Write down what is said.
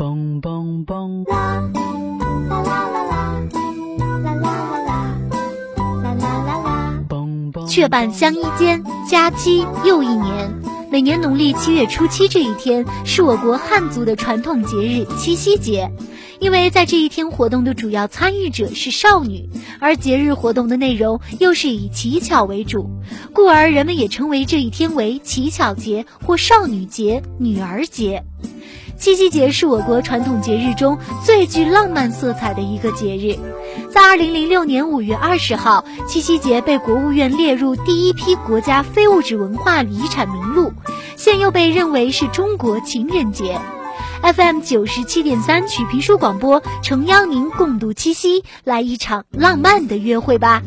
蹦蹦蹦。啦啦啦啦啦，啦啦啦啦，啦啦啦啦。蹦蹦。雀伴相依间，佳期又一年。每年农历七月初七这一天，是我国汉族的传统节日七夕节。因为在这一天活动的主要参与者是少女，而节日活动的内容又是以乞巧为主，故而人们也称为这一天为乞巧节或少女节、女儿节。七夕节是我国传统节日中最具浪漫色彩的一个节日，在二零零六年五月二十号，七夕节被国务院列入第一批国家非物质文化遗产名录，现又被认为是中国情人节。FM 九十七点三曲评书广播，诚邀您共度七夕，来一场浪漫的约会吧。